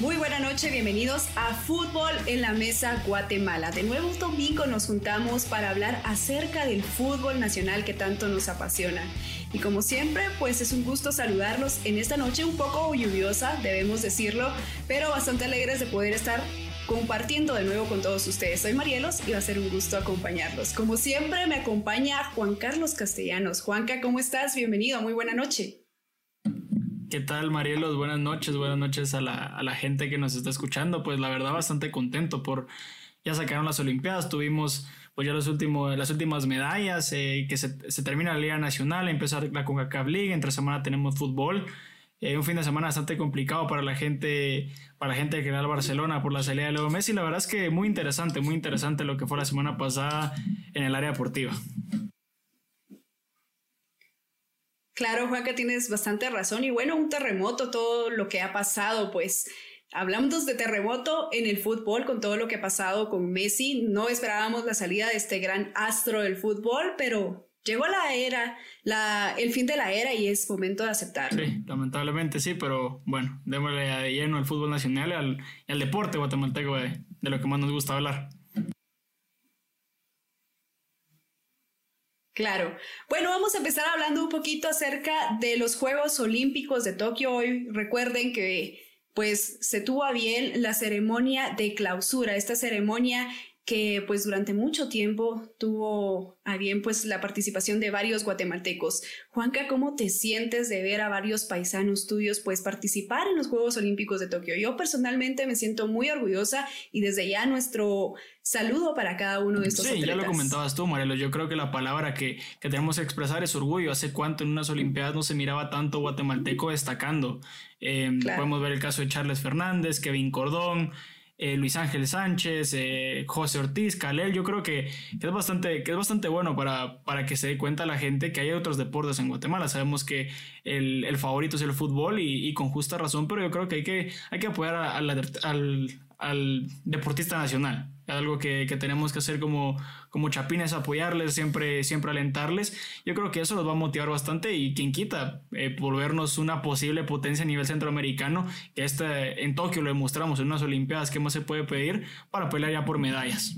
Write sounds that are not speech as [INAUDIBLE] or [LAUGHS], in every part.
Muy buena noche, bienvenidos a Fútbol en la Mesa Guatemala. De nuevo un domingo nos juntamos para hablar acerca del fútbol nacional que tanto nos apasiona. Y como siempre, pues es un gusto saludarlos en esta noche un poco lluviosa, debemos decirlo, pero bastante alegres de poder estar compartiendo de nuevo con todos ustedes. Soy Marielos y va a ser un gusto acompañarlos. Como siempre, me acompaña Juan Carlos Castellanos. Juanca, ¿cómo estás? Bienvenido, muy buena noche. ¿Qué tal, Marielos? Buenas noches, buenas noches a la, gente que nos está escuchando. Pues la verdad, bastante contento por ya sacaron las Olimpiadas, tuvimos pues ya los últimos, las últimas medallas, eh, que se, termina la Liga Nacional, empieza la CONCACAF League, entre semana tenemos fútbol. Eh, un fin de semana bastante complicado para la gente, para la gente de General Barcelona por la salida de Leo Messi. La verdad es que muy interesante, muy interesante lo que fue la semana pasada en el área deportiva. Claro, Juanca, tienes bastante razón. Y bueno, un terremoto, todo lo que ha pasado, pues hablamos de terremoto en el fútbol con todo lo que ha pasado con Messi. No esperábamos la salida de este gran astro del fútbol, pero llegó la era, la, el fin de la era y es momento de aceptarlo. Sí, lamentablemente sí, pero bueno, démosle de lleno al fútbol nacional y al, deporte guatemalteco de lo que más nos gusta hablar. Claro. Bueno, vamos a empezar hablando un poquito acerca de los Juegos Olímpicos de Tokio. Hoy recuerden que pues se tuvo a bien la ceremonia de clausura, esta ceremonia que pues durante mucho tiempo tuvo a bien pues la participación de varios guatemaltecos. Juanca, ¿cómo te sientes de ver a varios paisanos tuyos pues participar en los Juegos Olímpicos de Tokio? Yo personalmente me siento muy orgullosa y desde ya nuestro saludo para cada uno de estos Sí, ya lo comentabas tú, Marelo. Yo creo que la palabra que, que tenemos que expresar es orgullo. Hace cuánto en unas Olimpiadas no se miraba tanto guatemalteco destacando. Em, podemos ver el caso de Charles Fernández, Kevin Cordón, eh, Luis Ángel Sánchez, eh, José Ortiz, Calel, yo creo que, es bastante, que es bastante bueno para, para que se dé cuenta la gente que hay otros deportes en Guatemala. Sabemos que el, favorito es el fútbol y, con justa razón, pero yo creo que hay que, hay que apoyar al, al deportista nacional algo que, tenemos que hacer como, como chapines, apoyarles, siempre, siempre alentarles. Yo creo que eso los va a motivar bastante y quien quita eh, volvernos una posible potencia a nivel centroamericano, que este, en Tokio lo demostramos en unas Olimpiadas, ¿qué más se puede pedir para pelear ya por medallas?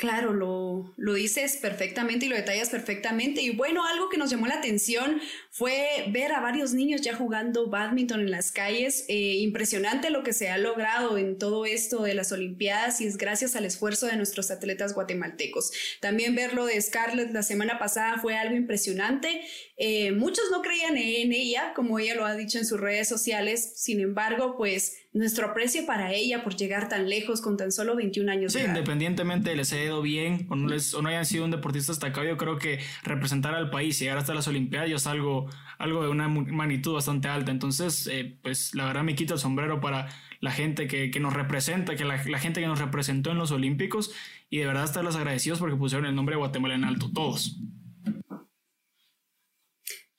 Claro, lo, lo, dices perfectamente y lo detallas perfectamente. Y bueno, algo que nos llamó la atención fue ver a varios niños ya jugando badminton en las calles. Eh, impresionante lo que se ha logrado en todo esto de las Olimpiadas y es gracias al esfuerzo de nuestros atletas guatemaltecos. También verlo de Scarlett la semana pasada fue algo impresionante. Eh, muchos no creían en ella, como ella lo ha dicho en sus redes sociales. Sin embargo, pues nuestro aprecio para ella por llegar tan lejos con tan solo 21 años. Sí, independientemente les haya ido bien o no, les, o no hayan sido un deportista destacado, yo creo que representar al país y llegar hasta las Olimpiadas es algo, algo de una magnitud bastante alta. Entonces, eh, pues la verdad me quito el sombrero para la gente que, nos representa, que la, la, gente que nos representó en los Olímpicos y de verdad estarles agradecidos porque pusieron el nombre de Guatemala en alto, todos.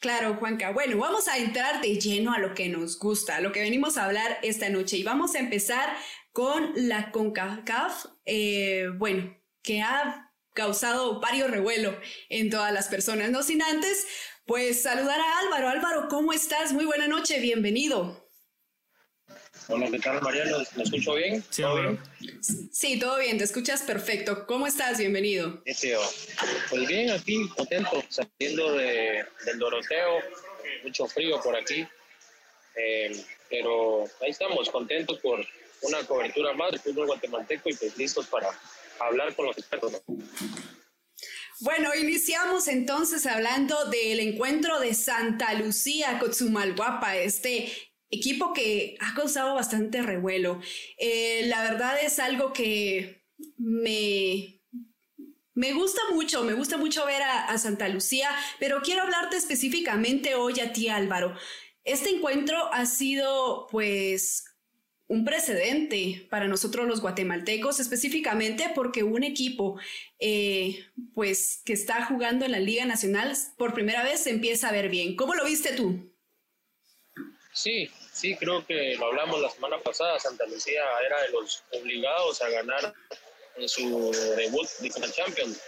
Claro, Juanca. Bueno, vamos a entrar de lleno a lo que nos gusta, a lo que venimos a hablar esta noche. Y vamos a empezar con la CONCACAF, eh, bueno, que ha causado varios revuelo en todas las personas. No sin antes, pues saludar a Álvaro. Álvaro, ¿cómo estás? Muy buena noche, bienvenido. Hola, ¿qué tal, Mariano? ¿Me escucho bien? Sí, ¿Todo bien? Sí, todo bien, te escuchas perfecto. ¿Cómo estás? Bienvenido. Pues bien, aquí contento, saliendo de, del Doroteo, mucho frío por aquí, eh, pero ahí estamos, contentos por una cobertura más del fútbol guatemalteco y pues listos para hablar con los expertos. Bueno, iniciamos entonces hablando del encuentro de Santa Lucía Cotzumalguapa, este equipo que ha causado bastante revuelo. Eh, la verdad es algo que me, me gusta mucho, me gusta mucho ver a, Santa Lucía, pero quiero hablarte específicamente hoy a ti, Álvaro. Este encuentro ha sido, pues, un precedente para nosotros los guatemaltecos, específicamente porque un equipo, eh, pues, que está jugando en la Liga Nacional por primera vez se empieza a ver bien. ¿Cómo lo viste tú? Sí, sí, creo que lo hablamos la semana pasada. Santa Lucía era de los obligados a ganar en su debut de Champions.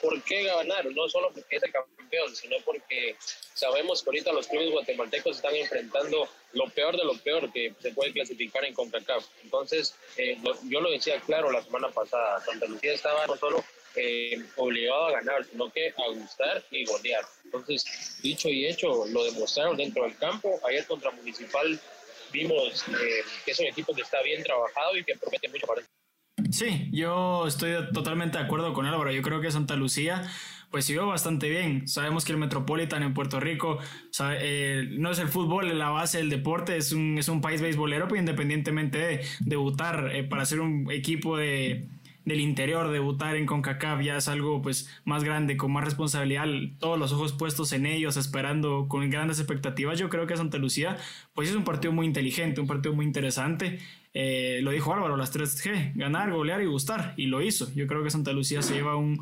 Por qué ganar, no solo porque es el campeón, sino porque sabemos que ahorita los clubes guatemaltecos están enfrentando lo peor de lo peor que se puede clasificar en CONCACAF. Entonces, eh, yo lo decía claro la semana pasada, Santa Lucía estaba no solo eh, obligado a ganar, sino que a gustar y golear. Entonces, dicho y hecho, lo demostraron dentro del campo. Ayer contra Municipal vimos eh, que es un equipo que está bien trabajado y que promete mucho para Sí, yo estoy totalmente de acuerdo con Álvaro. Yo creo que Santa Lucía pues siguió bastante bien. Sabemos que el Metropolitan en Puerto Rico eh, no es el fútbol la base del deporte, es un, es un país beisbolero, pero independientemente de debutar eh, para ser un equipo de, del interior, debutar en CONCACAF ya es algo pues más grande, con más responsabilidad, todos los ojos puestos en ellos, esperando con grandes expectativas. Yo creo que Santa Lucía pues es un partido muy inteligente, un partido muy interesante. Eh, lo dijo Álvaro, las 3G, ganar, golear y gustar, y lo hizo. Yo creo que Santa Lucía se lleva un,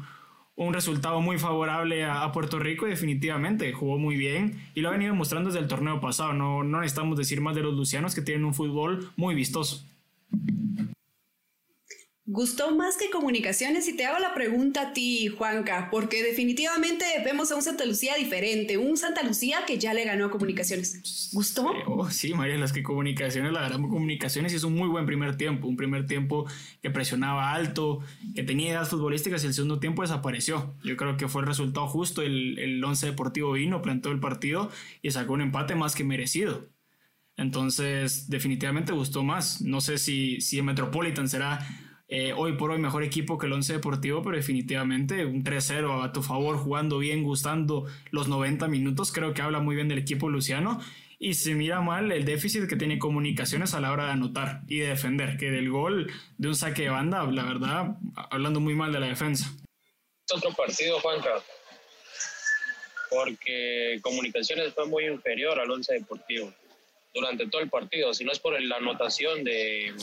un resultado muy favorable a, Puerto Rico y definitivamente jugó muy bien y lo ha venido mostrando desde el torneo pasado. No, no necesitamos decir más de los lucianos que tienen un fútbol muy vistoso gustó más que comunicaciones y te hago la pregunta a ti, Juanca, porque definitivamente vemos a un Santa Lucía diferente, un Santa Lucía que ya le ganó a comunicaciones. ¿Gustó? Oh, sí, María, las que comunicaciones, la ganamos comunicaciones y es un muy buen primer tiempo, un primer tiempo que presionaba alto, que tenía ideas futbolísticas y el segundo tiempo desapareció. Yo creo que fue el resultado justo, el, el once deportivo vino, plantó el partido y sacó un empate más que merecido. Entonces, definitivamente gustó más. No sé si, si el Metropolitan será eh, hoy por hoy mejor equipo que el Once Deportivo, pero definitivamente un 3-0 a tu favor, jugando bien, gustando los 90 minutos, creo que habla muy bien del equipo luciano. Y se mira mal el déficit que tiene comunicaciones a la hora de anotar y de defender, que del gol de un saque de banda, la verdad, hablando muy mal de la defensa. Otro partido, Juanca, porque Comunicaciones fue muy inferior al Once Deportivo durante todo el partido, si no es por la anotación de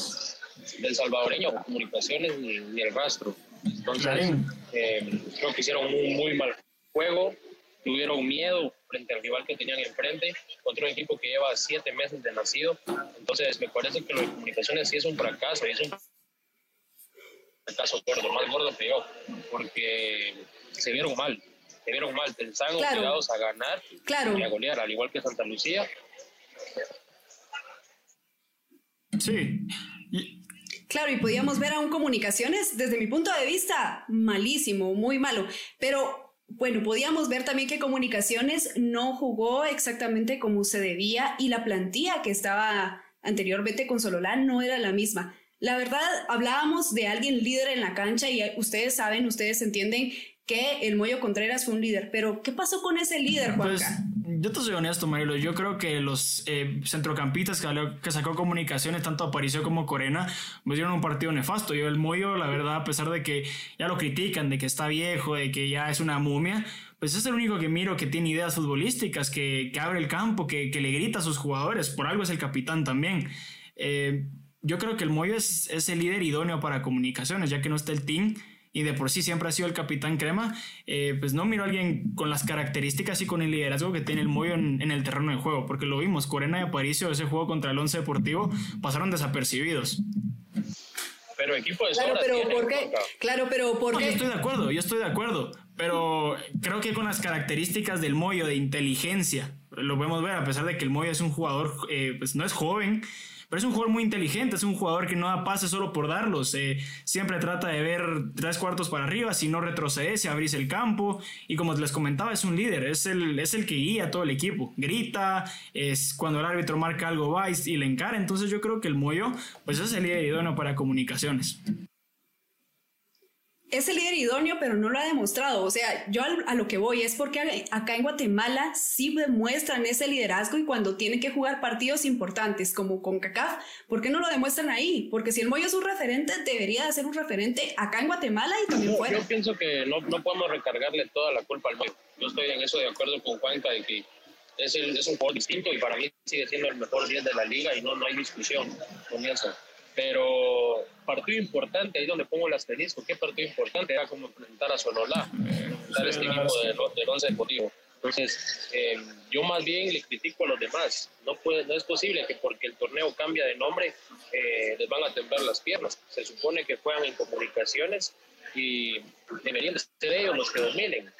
del salvadoreño, comunicaciones ni, el rastro. Entonces, eh, creo que hicieron un muy mal juego, tuvieron miedo frente al rival que tenían enfrente, contra un equipo que lleva siete meses de nacido. Entonces, me parece que lo de comunicaciones sí es un fracaso, y es un fracaso gordo, más gordo que yo, porque se vieron mal, se vieron mal, pensaban obligados a ganar y a golear, al igual que Santa Lucía. Sí, Claro, y podíamos ver aún comunicaciones, desde mi punto de vista, malísimo, muy malo. Pero bueno, podíamos ver también que comunicaciones no jugó exactamente como se debía y la plantilla que estaba anteriormente con Sololán no era la misma. La verdad, hablábamos de alguien líder en la cancha y ustedes saben, ustedes entienden que el Moyo Contreras fue un líder, pero ¿qué pasó con ese líder, pues, Juanca? Yo te soy honesto, Marilo. Yo creo que los eh, centrocampistas que, que, sacó comunicaciones, tanto Aparicio como Corena, pues dieron un partido nefasto. Yo, el Moyo, la verdad, a pesar de que ya lo critican, de que está viejo, de que ya es una momia, pues es el único que miro que tiene ideas futbolísticas, que, que abre el campo, que, que, le grita a sus jugadores. Por algo es el capitán también. Eh, yo creo que el Moyo es, es el líder idóneo para comunicaciones, ya que no está el team y de por sí siempre ha sido el capitán crema, eh, pues no miro a alguien con las características y con el liderazgo que tiene el Moyo en, el terreno de juego, porque lo vimos, Corena y Aparicio, ese juego contra el Once Deportivo, pasaron desapercibidos. Pero equipo de Claro, pero ¿por qué? Claro, pero ¿por qué? yo estoy de acuerdo, yo estoy de acuerdo, pero creo que con las características del Moyo de inteligencia, lo podemos ver, a pesar de que el Moyo es un jugador, eh, pues no es joven, pero es un jugador muy inteligente, es un jugador que no da pases solo por darlos. Eh, siempre trata de ver tres cuartos para arriba, si no retrocede, si abrís el campo. Y como les comentaba, es un líder, es el, es el que guía a todo el equipo. Grita, es cuando el árbitro marca algo va y, le encara. Entonces yo creo que el Moyo, pues es el líder idóneo para comunicaciones es el líder idóneo, pero no lo ha demostrado. O sea, yo a lo que voy es porque acá en Guatemala sí demuestran ese liderazgo y cuando tienen que jugar partidos importantes como con CACAF, ¿por qué no lo demuestran ahí? Porque si el Moyo es un referente, debería de ser un referente acá en Guatemala y también fuera. Yo pienso que no, no, podemos recargarle toda la culpa al Moyo. Yo estoy en eso de acuerdo con Juanca de que es, es un jugador distinto y para mí sigue siendo el mejor 10 de la liga y no, no hay discusión con eso. Pero partido importante, ahí donde pongo el asterisco, ¿qué partido importante? Era como enfrentar a Sololá, enfrentar este equipo del, del Once Deportivo. Entonces, eh, yo más bien le critico a los demás. No, puede, no es posible que porque el torneo cambia de nombre eh, les van a temblar las piernas. Se supone que juegan en comunicaciones y deberían ser ellos los que dominen.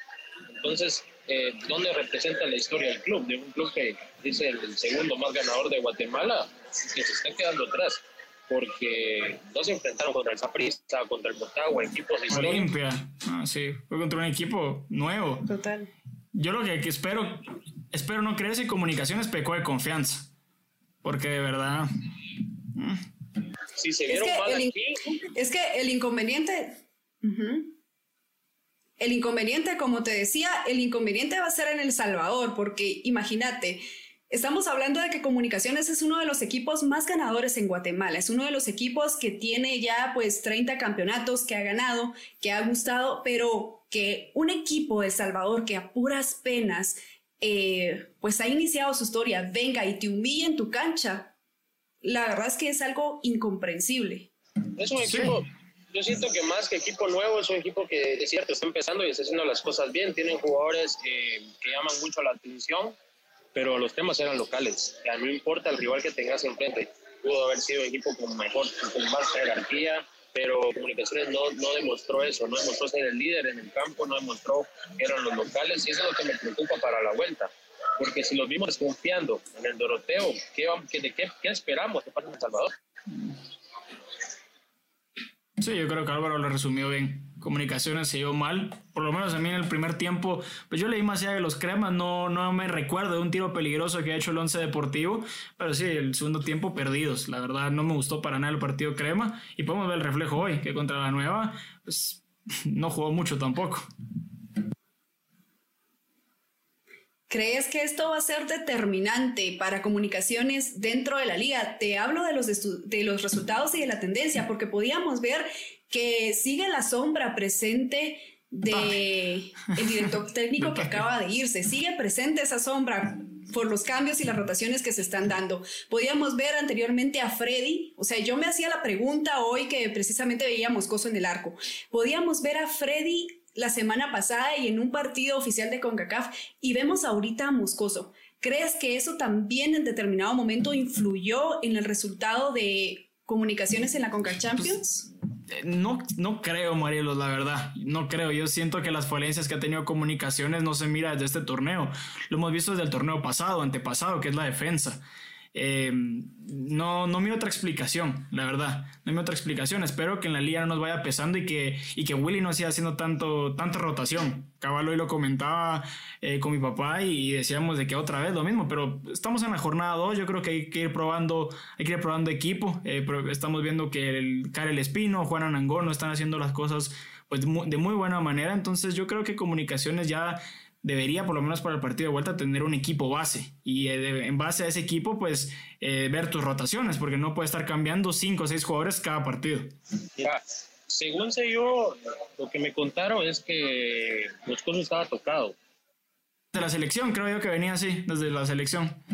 Entonces, eh, ¿dónde representa la historia del club? De un club que dice el segundo más ganador de Guatemala, que se está quedando atrás porque no se enfrentaron contra el Zaprista, contra el Motagua, equipos de Olimpia, ah, sí, fue contra un equipo nuevo. Total. Yo lo que, espero, espero no creer si Comunicaciones pecó de confianza, porque de verdad... Mm. Si se vieron mal aquí... Es que el inconveniente... El inconveniente, como te decía, el inconveniente va a ser en El Salvador, porque imagínate, Estamos hablando de que Comunicaciones es uno de los equipos más ganadores en Guatemala. Es uno de los equipos que tiene ya pues 30 campeonatos, que ha ganado, que ha gustado, pero que un equipo de Salvador que a puras penas eh, pues ha iniciado su historia, venga y te humille en tu cancha, la verdad es que es algo incomprensible. Es un equipo, yo siento que más que equipo nuevo, es un equipo que de cierto está empezando y está haciendo las cosas bien. Tienen jugadores eh, que llaman mucho la atención pero los temas eran locales. Ya no importa el rival que tengas enfrente, pudo haber sido un equipo con mejor, con más jerarquía, pero Comunicaciones no, no demostró eso, no demostró ser el líder en el campo, no demostró que eran los locales y eso es lo que me preocupa para la vuelta. Porque si los vimos confiando en el Doroteo, ¿qué, qué, qué, qué esperamos de parte de El Salvador? Sí, yo creo que Álvaro lo resumió bien. Comunicaciones se dio mal, por lo menos a mí en el primer tiempo, pues yo leí más allá de los cremas, no, no me recuerdo de un tiro peligroso que ha hecho el Once Deportivo, pero sí, el segundo tiempo perdidos, la verdad no me gustó para nada el partido crema y podemos ver el reflejo hoy, que contra la nueva, pues [LAUGHS] no jugó mucho tampoco. ¿Crees que esto va a ser determinante para comunicaciones dentro de la liga? Te hablo de los, de los resultados y de la tendencia, porque podíamos ver que sigue la sombra presente de el director técnico que acaba de irse. Sigue presente esa sombra por los cambios y las rotaciones que se están dando. Podíamos ver anteriormente a Freddy, o sea, yo me hacía la pregunta hoy que precisamente veíamos Coso en el arco. Podíamos ver a Freddy la semana pasada y en un partido oficial de CONCACAF y vemos ahorita a Moscoso. ¿Crees que eso también en determinado momento influyó en el resultado de comunicaciones en la CONCACAF Champions? Eh, no, no creo, Marielos, la verdad. No creo. Yo siento que las falencias que ha tenido comunicaciones no se mira desde este torneo. Lo hemos visto desde el torneo pasado, antepasado, que es la defensa. Eh, no, no miro otra explicación, la verdad. No miro otra explicación. Espero que en la liga no nos vaya pesando y que, y que Willy no siga haciendo tanto, tanta rotación. Cabal hoy lo comentaba eh, con mi papá y decíamos de que otra vez lo mismo, pero estamos en la jornada 2. Yo creo que hay que ir probando, hay que ir probando equipo. Eh, estamos viendo que el Karel Espino, Juan Anangón no están haciendo las cosas pues, de muy buena manera. Entonces yo creo que comunicaciones ya debería, por lo menos para el partido de vuelta, tener un equipo base. Y eh, en base a ese equipo, pues eh, ver tus rotaciones, porque no puede estar cambiando cinco o seis jugadores cada partido. Mira, según sé yo, lo que me contaron es que Moscoso estaba tocado. De la selección, creo yo que venía así, desde la selección.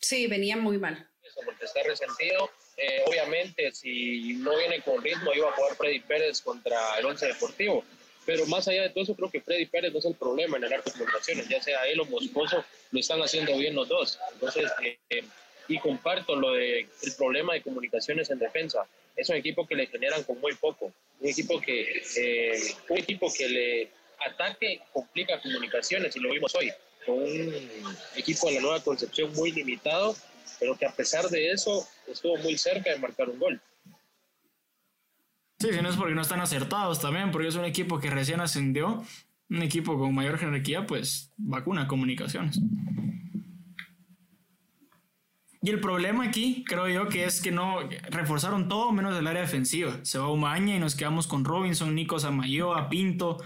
Sí, venía muy mal. Porque está resentido. Eh, obviamente, si no viene con ritmo, iba a jugar Freddy Pérez contra el Once Deportivo pero más allá de todo eso, creo que Freddy Pérez no es el problema en el arco de comunicaciones, ya sea él o Moscoso, lo están haciendo bien los dos. Entonces, eh, y comparto lo de el problema de comunicaciones en defensa. Es un equipo que le generan con muy poco. Un equipo que, eh, un equipo que le ataque complica comunicaciones, y lo vimos hoy, con un equipo de la nueva concepción muy limitado, pero que a pesar de eso estuvo muy cerca de marcar un gol. Sí, si no es porque no están acertados también, porque es un equipo que recién ascendió, un equipo con mayor jerarquía, pues vacuna comunicaciones. Y el problema aquí, creo yo, que es que no reforzaron todo menos el área defensiva. Se va Umaña y nos quedamos con Robinson, Nico Samayoa, Pinto.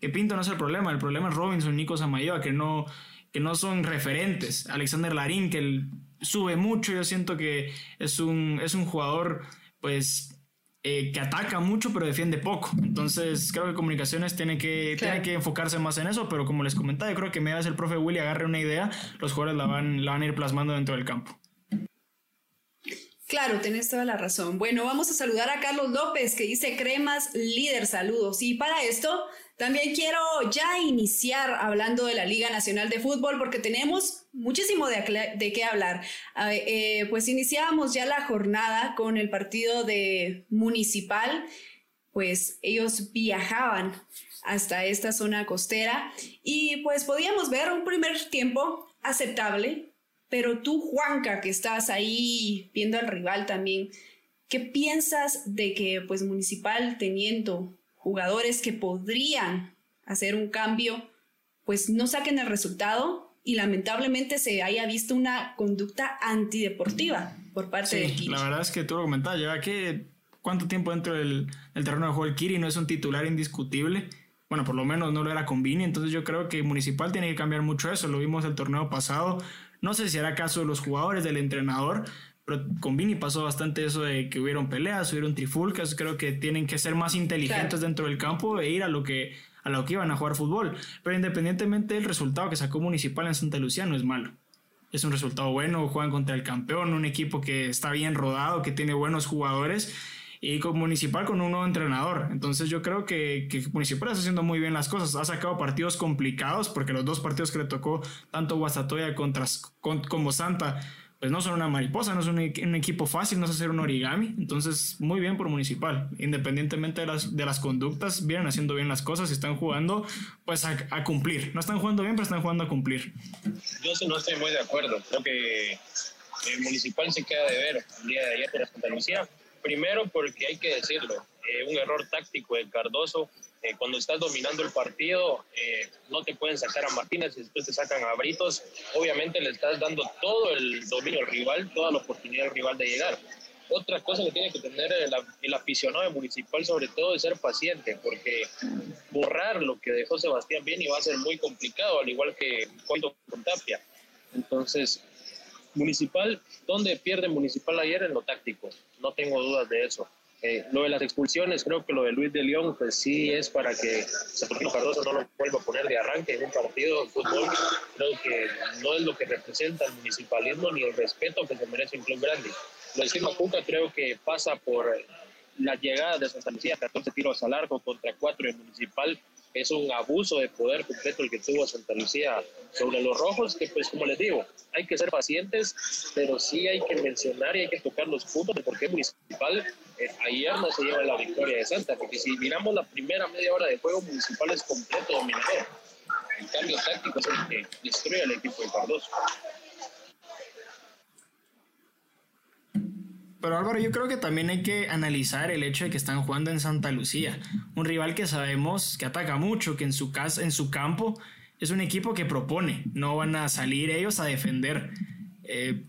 Que Pinto no es el problema, el problema es Robinson, Nico Samayoa, que no, que no son referentes. Alexander Larín, que él sube mucho, yo siento que es un, es un jugador, pues eh, que ataca mucho pero defiende poco. Entonces creo que comunicaciones tiene que, tiene que enfocarse más en eso, pero como les comentaba, yo creo que me vez el profe Willy agarre una idea, los jugadores la van, la van a ir plasmando dentro del campo. Claro, tenés toda la razón. Bueno, vamos a saludar a Carlos López que dice cremas líder, saludos. Y para esto también quiero ya iniciar hablando de la Liga Nacional de Fútbol porque tenemos muchísimo de, qué hablar. Eh, pues iniciábamos ya la jornada con el partido de Municipal pues ellos viajaban hasta esta zona costera y pues podíamos ver un primer tiempo aceptable, pero tú, Juanca, que estás ahí viendo al rival también, ¿qué piensas de que pues Municipal teniendo jugadores que podrían hacer un cambio, pues no saquen el resultado y lamentablemente se haya visto una conducta antideportiva por parte de Kiri. La verdad es que tú lo comentabas, lleva que cuánto tiempo dentro del, terreno de juego el Kiri no es un titular indiscutible. Bueno, por lo menos no lo era con Vini, entonces yo creo que Municipal tiene que cambiar mucho eso, lo vimos el torneo pasado, no sé si era caso de los jugadores, del entrenador, pero con Vini pasó bastante eso de que hubieron peleas, hubieron trifulcas, creo que tienen que ser más inteligentes dentro del campo e ir a lo que a lo que iban a jugar fútbol. Pero independientemente del resultado que sacó Municipal en Santa Lucía, no es malo. Es un resultado bueno, juegan contra el campeón, un equipo que está bien rodado, que tiene buenos jugadores y con Municipal con un nuevo entrenador. Entonces yo creo que, que, Municipal está haciendo muy bien las cosas. Ha sacado partidos complicados porque los dos partidos que le tocó, tanto Guastatoya contra, como Santa, pues no son una mariposa, no es un, equipo fácil, no es hacer un origami. Entonces, muy bien por Municipal. Independientemente de las, de las conductas, vienen haciendo bien las cosas y están jugando pues a, cumplir. No están jugando bien, pero están jugando a cumplir. Yo no estoy muy de acuerdo. Creo que el Municipal se queda de ver el día de ayer por Santa Lucía. Primero porque hay que decirlo, eh, un error táctico de Cardoso eh, cuando estás dominando el partido, eh, no te pueden sacar a Martínez y después te sacan a Britos. Obviamente le estás dando todo el dominio al rival, toda la oportunidad al rival de llegar. Otra cosa que tiene que tener el, aficionado municipal, sobre todo, es ser paciente, porque borrar lo que dejó Sebastián Bien va a ser muy complicado, al igual que cuando con Tapia. Entonces, Municipal, ¿dónde pierde Municipal ayer? En lo táctico, no tengo dudas de eso. Eh, lo de las expulsiones, creo que lo de Luis de León, pues sí es para que Sergio Cardoso no lo vuelva a poner de arranque en un partido de fútbol. Creo que no es lo que representa el municipalismo ni el respeto que se merece un club grande. Lo de Silva creo que pasa por la llegada de Santa Lucía, 14 tiros al arco contra 4 en Municipal, es un abuso de poder completo el que tuvo Santa Lucía sobre los rojos, que pues como les digo, hay que ser pacientes, pero sí hay que mencionar y hay que tocar los puntos de por qué Municipal ayer no se lleva la victoria de Santa, porque si miramos la primera media hora de juego, Municipal es completo dominador. El cambio táctico es el que destruye al equipo de Cardoso. Pero Álvaro, yo creo que también hay que analizar el hecho de que están jugando en Santa Lucía, un rival que sabemos que ataca mucho, que en su casa, en su campo es un equipo que propone, no van a salir ellos a defender. Eh,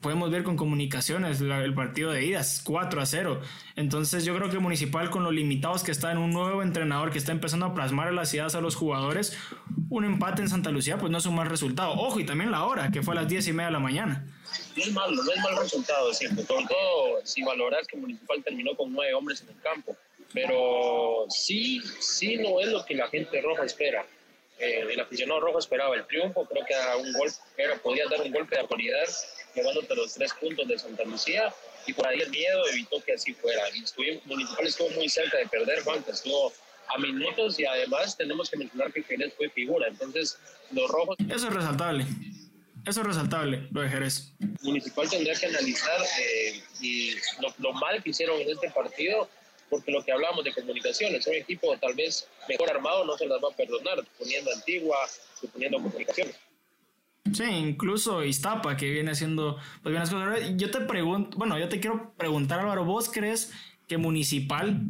podemos ver con comunicaciones el partido de idas, 4 a 0. Entonces yo creo que Municipal con los limitados que está en un nuevo entrenador que está empezando a plasmar las ideas a los jugadores, un empate en Santa Lucía pues no es un mal resultado. Ojo, y también la hora, que fue a las 10 y media de la mañana no es malo, no es mal resultado, siempre. Sobre todo si valoras que Municipal terminó con nueve hombres en el campo. Pero sí, sí no es lo que la gente roja espera. Eh, el aficionado rojo esperaba el triunfo, creo que era un gol, era, podía dar un golpe de autoridad llevándote los tres puntos de Santa Lucía y por ahí el miedo evitó que así fuera. Y Municipal estuvo muy cerca de perder, Juan, estuvo a minutos y además tenemos que mencionar que Jerez fue figura, entonces los rojos... Eso es resaltable. Eso es resaltable, lo de Jerez. Municipal tendría que analizar eh, y lo, mal que hicieron en este partido, porque lo que hablamos de comunicaciones, un equipo tal vez mejor armado no se las va a perdonar, poniendo Antigua, poniendo comunicaciones. Sí, incluso Iztapa, que viene haciendo pues bien Yo te pregunto, bueno, yo te quiero preguntar, Álvaro, ¿vos crees que Municipal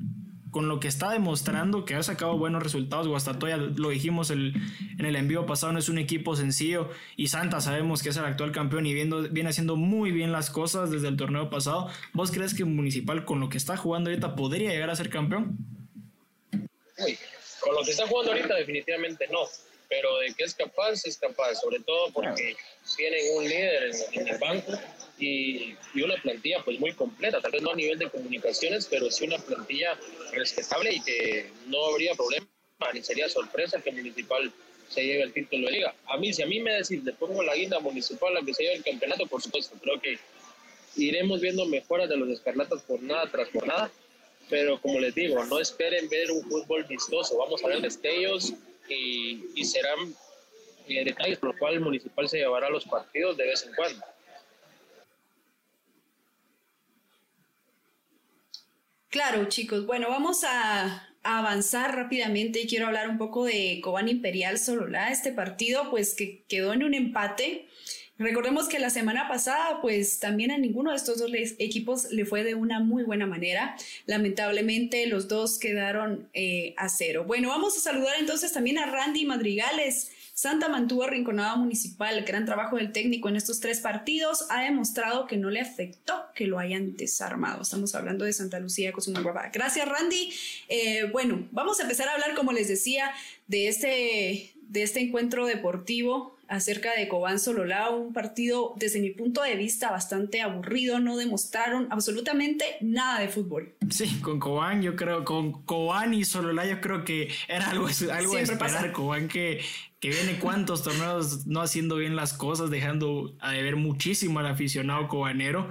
con lo que está demostrando que ha sacado buenos resultados. Guastatoya, lo dijimos el, en el envío pasado, no es un equipo sencillo. Y Santa sabemos que es el actual campeón y viendo, viene haciendo muy bien las cosas desde el torneo pasado. ¿Vos crees que Municipal, con lo que está jugando ahorita, podría llegar a ser campeón? con lo que está jugando ahorita, definitivamente no. Pero de que es capaz, es capaz, sobre todo porque tienen un líder en el banco y, una plantilla pues muy completa, tal vez no a nivel de comunicaciones, pero sí una plantilla respetable y que no habría problema ni sería sorpresa que Municipal se lleve el título de liga. A mí, si a mí me decís, le pongo la guinda Municipal a que se lleve el campeonato, por supuesto, creo que iremos viendo mejoras de los escarlatas por nada tras nada pero como les digo, no esperen ver un fútbol vistoso, vamos a ver destellos y, y serán eh, detalles por los cuales el Municipal se llevará los partidos de vez en cuando. Claro, chicos. Bueno, vamos a, avanzar rápidamente y quiero hablar un poco de Cobán Imperial Sololá. Este partido, pues, que quedó en un empate. Recordemos que la semana pasada, pues también a ninguno de estos dos equipos le fue de una muy buena manera. Lamentablemente, los dos quedaron eh, a cero. Bueno, vamos a saludar entonces también a Randy Madrigales. Santa mantuvo arrinconada municipal. El gran trabajo del técnico en estos tres partidos ha demostrado que no le afectó que lo hayan desarmado. Estamos hablando de Santa Lucía Cozumel Gracias, Randy. Eh, bueno, vamos a empezar a hablar, como les decía, de este, de este encuentro deportivo acerca de Cobán Sololá, un partido desde mi punto de vista bastante aburrido, no demostraron absolutamente nada de fútbol. Sí, con Cobán yo creo, con Cobán y Sololá yo creo que era algo, algo de esperar, Cobán que, que viene cuántos torneos no haciendo bien las cosas, dejando a deber muchísimo al aficionado cobanero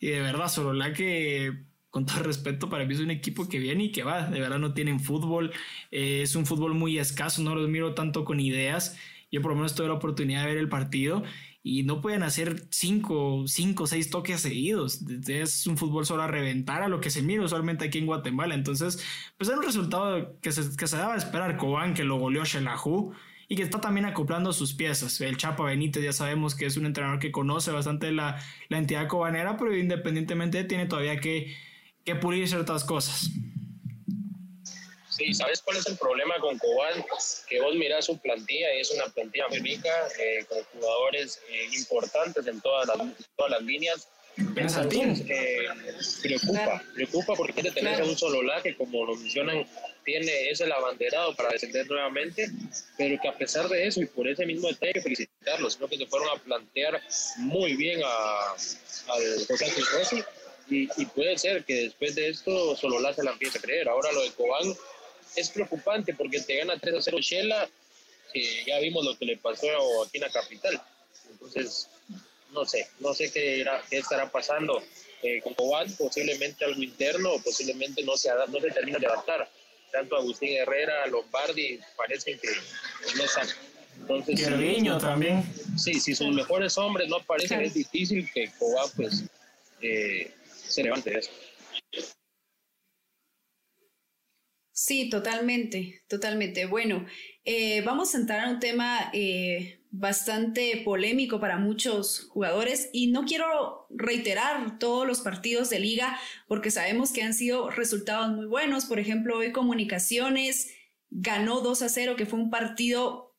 y de verdad Sololá que con todo respeto, para mí es un equipo que viene y que va. De verdad no tienen fútbol. Eh, es un fútbol muy escaso, no los miro tanto con ideas. Yo por lo menos tuve la oportunidad de ver el partido y no pueden hacer cinco, cinco, seis toques seguidos. Es un fútbol solo a reventar a lo que se mira usualmente aquí en Guatemala. Entonces, pues era un resultado que se, que se daba a esperar. Cobán, que lo goleó Shelahu y que está también acoplando sus piezas. El Chapa Benítez ya sabemos que es un entrenador que conoce bastante la, la entidad cobanera, pero independientemente tiene todavía que, que pulir ciertas cosas. Sí, ¿sabes cuál es el problema con Cobán? Que vos mirás su plantilla y es una plantilla muy rica, eh, con jugadores eh, importantes en todas las, todas las líneas. Entonces, eh, preocupa, preocupa porque de tener un solo que, como lo mencionan, tiene ese el abanderado para descender nuevamente, pero que a pesar de eso y por ese mismo detalle felicitarlos, sino que se fueron a plantear muy bien al José Rossi y, y, puede ser que después de esto Sololá se la empiece a creer. Ahora lo de Cobán es preocupante porque te gana 3 a 0 Shela, que ya vimos lo que le pasó aquí en la capital. Entonces, no sé, no sé qué, qué estará pasando eh, con Cobán, posiblemente algo interno, posiblemente no se, no se termina de adaptar. Tanto Agustín Herrera, Lombardi, parecen que no están. Entonces, también. Sí, si sus mejores hombres no aparecen, es difícil que Cobán pues, eh, se levante de eso. Sí, totalmente, totalmente. Bueno, eh, vamos a entrar a un tema eh, bastante polémico para muchos jugadores y no quiero reiterar todos los partidos de liga porque sabemos que han sido resultados muy buenos. Por ejemplo, hoy Comunicaciones ganó 2 a 0, que fue un partido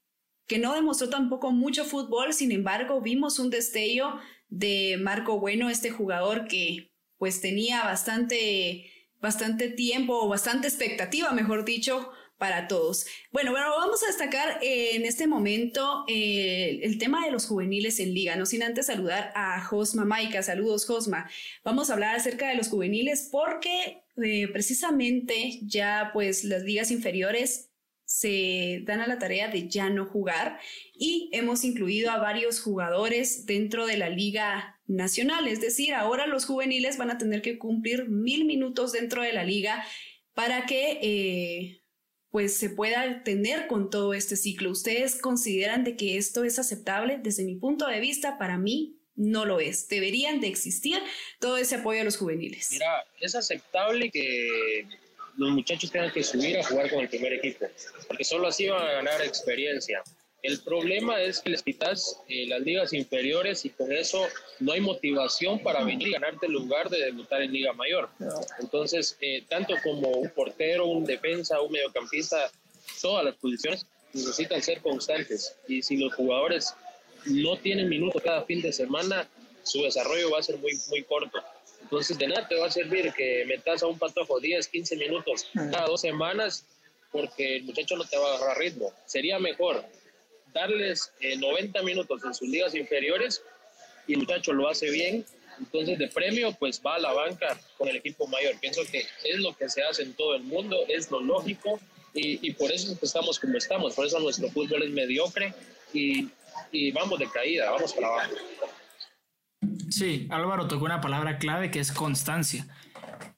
que no demostró tampoco mucho fútbol, sin embargo, vimos un destello de Marco Bueno, este jugador que pues tenía bastante bastante tiempo o bastante expectativa, mejor dicho, para todos. Bueno, bueno, vamos a destacar en este momento eh, el tema de los juveniles en liga, no sin antes saludar a Josma Maika. Saludos, Josma. Vamos a hablar acerca de los juveniles porque eh, precisamente ya pues las ligas inferiores se dan a la tarea de ya no jugar y hemos incluido a varios jugadores dentro de la liga nacional, es decir, ahora los juveniles van a tener que cumplir mil minutos dentro de la liga para que eh, pues se pueda tener con todo este ciclo. ¿Ustedes consideran de que esto es aceptable? Desde mi punto de vista, para mí no lo es. Deberían de existir todo ese apoyo a los juveniles. Mira, es aceptable que los muchachos tengan que subir a jugar con el primer equipo, porque solo así van a ganar experiencia. El problema es que les quitas eh, las ligas inferiores y con eso no hay motivación para venir y ganarte el lugar de debutar en Liga Mayor. Entonces, eh, tanto como un portero, un defensa, un mediocampista, todas las posiciones necesitan ser constantes. Y si los jugadores no tienen minutos cada fin de semana, su desarrollo va a ser muy, muy corto. Entonces, de nada te va a servir que metas a un patojo 10, 15 minutos cada dos semanas porque el muchacho no te va a agarrar ritmo. Sería mejor 90 eh, minutos en sus ligas inferiores y el muchacho lo hace bien. Entonces, de premio, pues va a la banca con el equipo mayor. Pienso que es lo que se hace en todo el mundo, es lo lógico y, y por eso estamos como estamos. Por eso nuestro fútbol es mediocre y, y vamos de caída, vamos para abajo. Sí, Álvaro tocó una palabra clave que es constancia.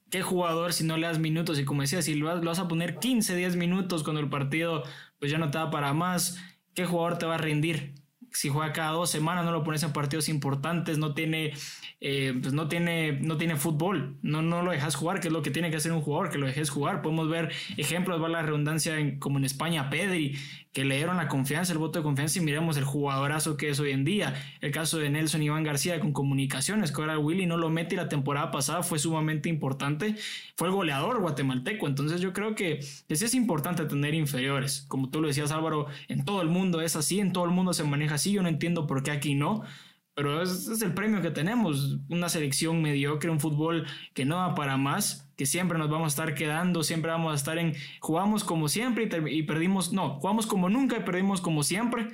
¿Qué jugador si no le das minutos? Y como decía, si lo vas a poner 15, 10 minutos cuando el partido pues ya no te da para más, ¿qué jugador te va a rendir? si juega cada dos semanas, no lo pones en partidos importantes, no tiene, eh, pues no tiene, no tiene fútbol, no, no lo dejas jugar, que es lo que tiene que hacer un jugador, que lo dejes jugar. Podemos ver ejemplos, va la redundancia, como en España, Pedri, que le dieron la confianza, el voto de confianza y miremos el jugadorazo que es hoy en día. El caso de Nelson Iván García con comunicaciones, que ahora Willy no lo mete y la temporada pasada fue sumamente importante, fue el goleador guatemalteco, entonces yo creo que sí es importante tener inferiores, como tú lo decías Álvaro, en todo el mundo es así, en todo el mundo se maneja así, yo no entiendo por qué aquí no, pero es, es, el premio que tenemos, una selección mediocre, un fútbol que no va para más, que siempre nos vamos a estar quedando, siempre vamos a estar en, jugamos como siempre y, y perdimos, no, jugamos como nunca y perdimos como siempre,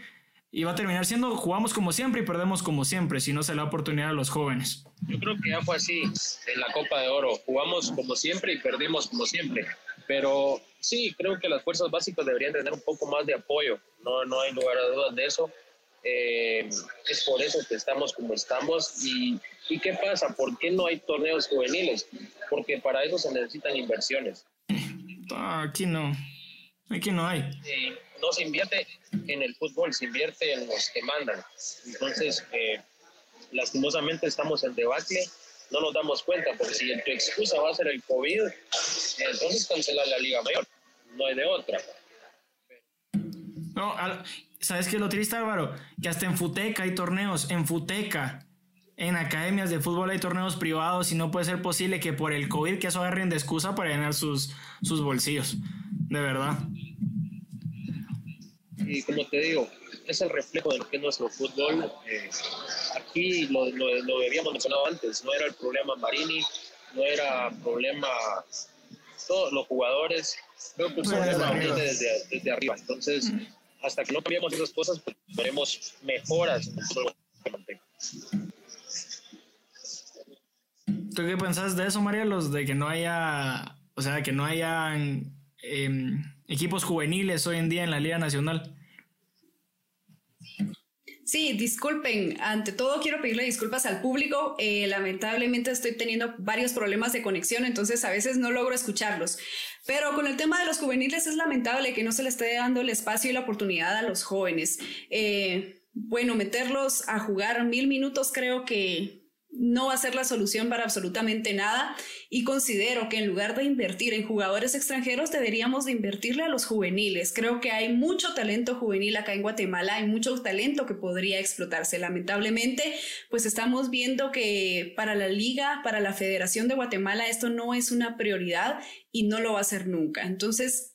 y va a terminar siendo jugamos como siempre y perdemos como siempre, si no se le da oportunidad a los jóvenes. Yo creo que ya fue así en la Copa de Oro, jugamos como siempre y perdimos como siempre, pero sí, creo que las fuerzas básicas deberían tener un poco más de apoyo, no, no hay lugar a dudas de eso. Eh, es por eso que estamos como estamos. Y, ¿Y qué pasa? ¿Por qué no hay torneos juveniles? Porque para eso se necesitan inversiones. Aquí no. Aquí no hay. Eh, no se invierte en el fútbol, se invierte en los que mandan. Entonces, eh, lastimosamente estamos en debate, no nos damos cuenta, porque si tu excusa va a ser el COVID, entonces cancelar la Liga Mayor, no hay de otra. No, ¿sabes qué es lo triste, Álvaro? Que hasta en Futeca hay torneos, en Futeca, en academias de fútbol hay torneos privados y no puede ser posible que por el COVID que eso agarren de excusa para llenar sus, sus bolsillos, de verdad. Y como te digo, es el reflejo de lo que es nuestro fútbol. Eh, aquí lo, lo, lo, habíamos mencionado antes, no era el problema Marini, no era problema todos los jugadores, creo que el problema viene desde, desde, arriba. Entonces, hasta que no cambiemos esas cosas, pues veremos mejoras. ¿Tú qué pensás de eso, Marielos? De que no haya, o sea, que no hayan eh, equipos juveniles hoy en día en la Liga Nacional. Sí, disculpen. Ante todo, quiero pedirle disculpas al público. Eh, lamentablemente estoy teniendo varios problemas de conexión, entonces a veces no logro escucharlos. Pero con el tema de los juveniles es lamentable que no se le esté dando el espacio y la oportunidad a los jóvenes. Eh, bueno, meterlos a jugar mil minutos creo que no va a ser la solución para absolutamente nada y considero que en lugar de invertir en jugadores extranjeros deberíamos de invertirle a los juveniles. Creo que hay mucho talento juvenil acá en Guatemala, hay mucho talento que podría explotarse. Lamentablemente, pues estamos viendo que para la liga, para la Federación de Guatemala esto no es una prioridad y no lo va a ser nunca. Entonces,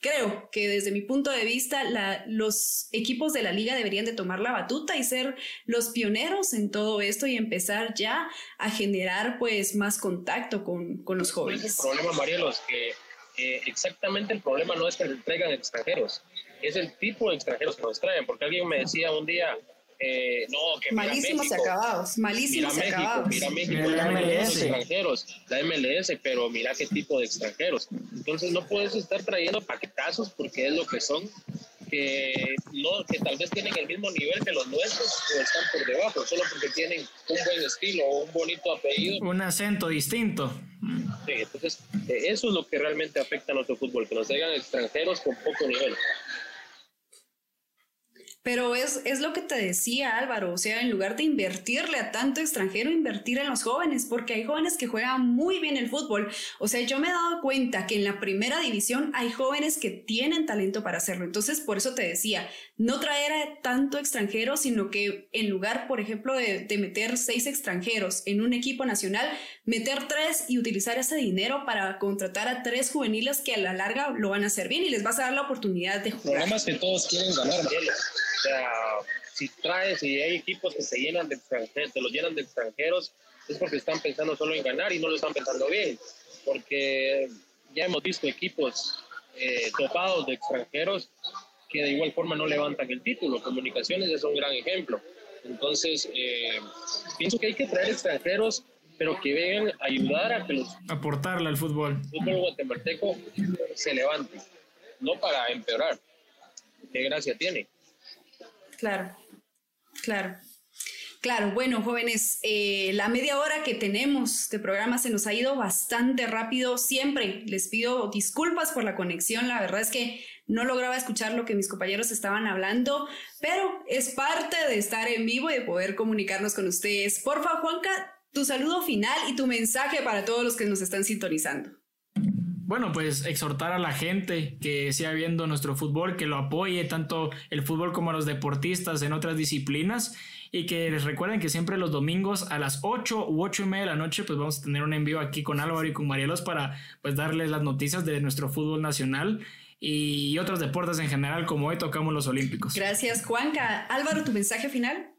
creo que desde mi punto de vista los equipos de la liga deberían de tomar la batuta y ser los pioneros en todo esto y empezar ya a generar pues más contacto con, con los jóvenes. El problema, Marielo, es que eh, exactamente el problema no es que les traigan extranjeros, es el tipo de extranjeros que nos traen, porque alguien me decía un día, eh, no, que malísimos México, acabados, malísimos mira México, acabados. Mira México, mira la MLS. extranjeros, la MLS, pero mira qué tipo de extranjeros. Entonces no puedes estar trayendo paquetazos porque es lo que son, que no, que tal vez tienen el mismo nivel que los nuestros o están por debajo, solo porque tienen un buen estilo o un bonito apellido. Un acento distinto. Sí, entonces eh, eso es lo que realmente afecta a nuestro fútbol, que nos traigan extranjeros con poco nivel. Pero es, es lo que te decía Álvaro, o sea, en lugar de invertirle a tanto extranjero, invertir en los jóvenes, porque hay jóvenes que juegan muy bien el fútbol. O sea, yo me he dado cuenta que en la primera división hay jóvenes que tienen talento para hacerlo. Entonces, por eso te decía, no traer a tanto extranjero, sino que en lugar, por ejemplo, de, de meter seis extranjeros en un equipo nacional, meter tres y utilizar ese dinero para contratar a tres juveniles que a la larga lo van a hacer bien y les vas a dar la oportunidad de jugar. El problema es que todos quieren ganar, o sea, si traes y hay equipos que se llenan de extranjeros, se los llenan de extranjeros, es porque están pensando solo en ganar y no lo están pensando bien. Porque ya hemos visto equipos eh, topados de extranjeros que de igual forma no levantan el título. Comunicaciones es un gran ejemplo. Entonces, eh, pienso que hay que traer extranjeros, pero que vengan a ayudar a que los... Aportarle al fútbol. El fútbol guatemalteco se levante, no para empeorar. ¿Qué gracia tiene? Claro, claro. Claro, bueno, jóvenes, eh, la media hora que tenemos de programa se nos ha ido bastante rápido. Siempre les pido disculpas por la conexión. La verdad es que no lograba escuchar lo que mis compañeros estaban hablando, pero es parte de estar en vivo y de poder comunicarnos con ustedes. Porfa, Juanca, tu saludo final y tu mensaje para todos los que nos están sintonizando. Bueno, pues exhortar a la gente que siga viendo nuestro fútbol, que lo apoye tanto el fútbol como los deportistas en otras disciplinas y que les recuerden que siempre los domingos a las 8 u 8 y media de la noche pues vamos a tener un envío aquí con Álvaro y con Marielos para pues darles las noticias de nuestro fútbol nacional y otros deportes en general como hoy tocamos los olímpicos. Gracias Juanca. Álvaro, tu mensaje final.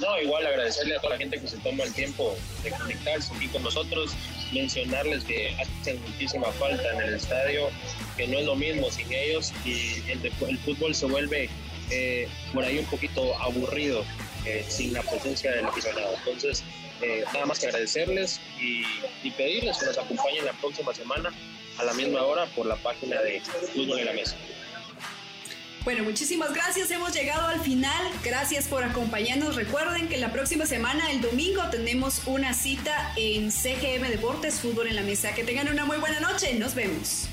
No, igual agradecerle a toda la gente que se toma el tiempo de conectarse aquí con nosotros, mencionarles que hacen muchísima falta en el estadio, que no es lo mismo sin ellos y el, fútbol se vuelve eh, por ahí un poquito aburrido eh, sin la presencia del aficionado. Entonces, eh, nada más que agradecerles y, y, pedirles que nos acompañen la próxima semana a la misma hora por la página de Fútbol en la Mesa. Bueno, muchísimas gracias. Hemos llegado al final. Gracias por acompañarnos. Recuerden que la próxima semana, el domingo, tenemos una cita en CGM Deportes Fútbol en la Mesa. Que tengan una muy buena noche. Nos vemos.